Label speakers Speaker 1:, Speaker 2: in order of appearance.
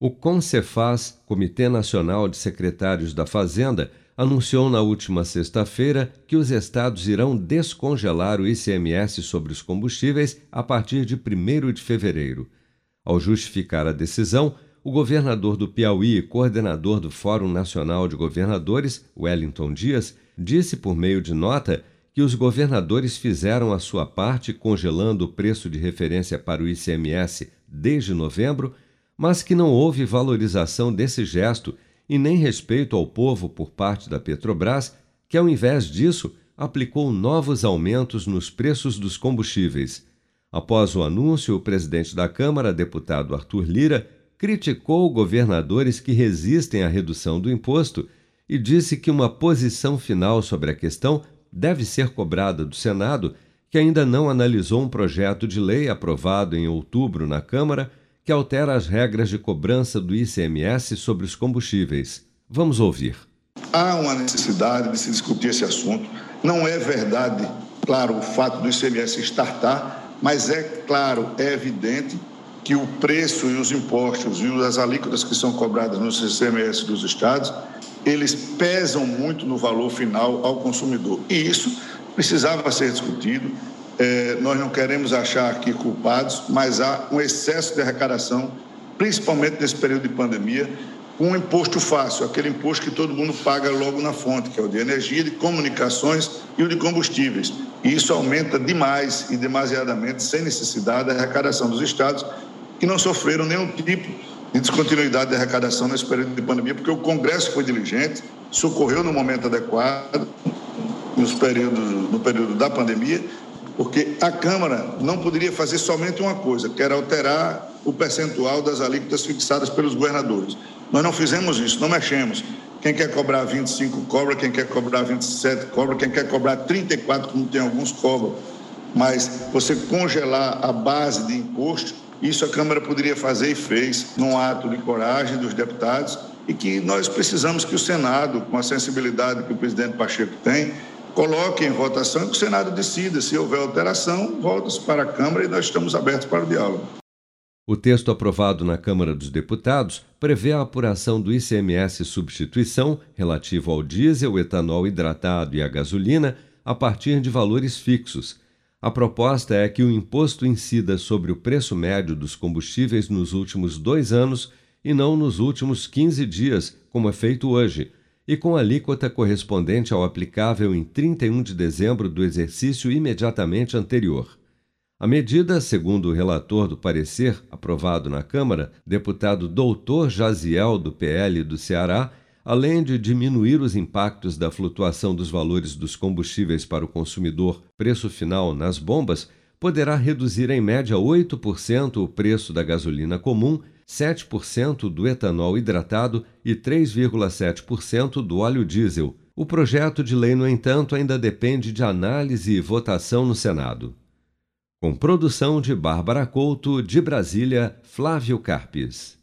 Speaker 1: O CONCEFAS, Comitê Nacional de Secretários da Fazenda, anunciou na última sexta-feira que os estados irão descongelar o ICMS sobre os combustíveis a partir de 1 de fevereiro. Ao justificar a decisão, o governador do Piauí e coordenador do Fórum Nacional de Governadores, Wellington Dias, disse por meio de nota que os governadores fizeram a sua parte congelando o preço de referência para o ICMS desde novembro mas que não houve valorização desse gesto e nem respeito ao povo por parte da Petrobras, que ao invés disso aplicou novos aumentos nos preços dos combustíveis. Após o anúncio, o presidente da Câmara, deputado Arthur Lira, criticou governadores que resistem à redução do imposto e disse que uma posição final sobre a questão deve ser cobrada do Senado, que ainda não analisou um projeto de lei aprovado em outubro na Câmara que altera as regras de cobrança do ICMS sobre os combustíveis. Vamos ouvir.
Speaker 2: Há uma necessidade de se discutir esse assunto. Não é verdade, claro, o fato do ICMS estartar, mas é claro, é evidente que o preço e os impostos e as alíquotas que são cobradas no ICMS dos estados, eles pesam muito no valor final ao consumidor. E isso precisava ser discutido, é, nós não queremos achar aqui culpados, mas há um excesso de arrecadação, principalmente nesse período de pandemia, com um imposto fácil, aquele imposto que todo mundo paga logo na fonte, que é o de energia, de comunicações e o de combustíveis. E isso aumenta demais e demasiadamente, sem necessidade, a arrecadação dos estados, que não sofreram nenhum tipo de descontinuidade de arrecadação nesse período de pandemia, porque o Congresso foi diligente, socorreu no momento adequado, nos períodos, no período da pandemia, porque a Câmara não poderia fazer somente uma coisa, que era alterar o percentual das alíquotas fixadas pelos governadores. Nós não fizemos isso, não mexemos. Quem quer cobrar 25 cobra, quem quer cobrar 27 cobra, quem quer cobrar 34, como tem alguns, cobram. Mas você congelar a base de imposto, isso a Câmara poderia fazer e fez num ato de coragem dos deputados e que nós precisamos que o Senado, com a sensibilidade que o presidente Pacheco tem, coloque em votação e que o Senado decida. Se houver alteração, volta-se para a Câmara e nós estamos abertos para o diálogo.
Speaker 1: O texto aprovado na Câmara dos Deputados prevê a apuração do ICMS substituição relativo ao diesel, etanol hidratado e à gasolina a partir de valores fixos. A proposta é que o imposto incida sobre o preço médio dos combustíveis nos últimos dois anos e não nos últimos 15 dias, como é feito hoje, e com alíquota correspondente ao aplicável em 31 de dezembro do exercício imediatamente anterior. A medida, segundo o relator do parecer aprovado na Câmara, deputado Doutor Jaziel do PL do Ceará, além de diminuir os impactos da flutuação dos valores dos combustíveis para o consumidor preço final nas bombas, poderá reduzir em média 8% o preço da gasolina comum 7% do etanol hidratado e 3,7% do óleo diesel. O projeto de lei, no entanto, ainda depende de análise e votação no Senado. Com produção de Bárbara Couto, de Brasília, Flávio Carpes.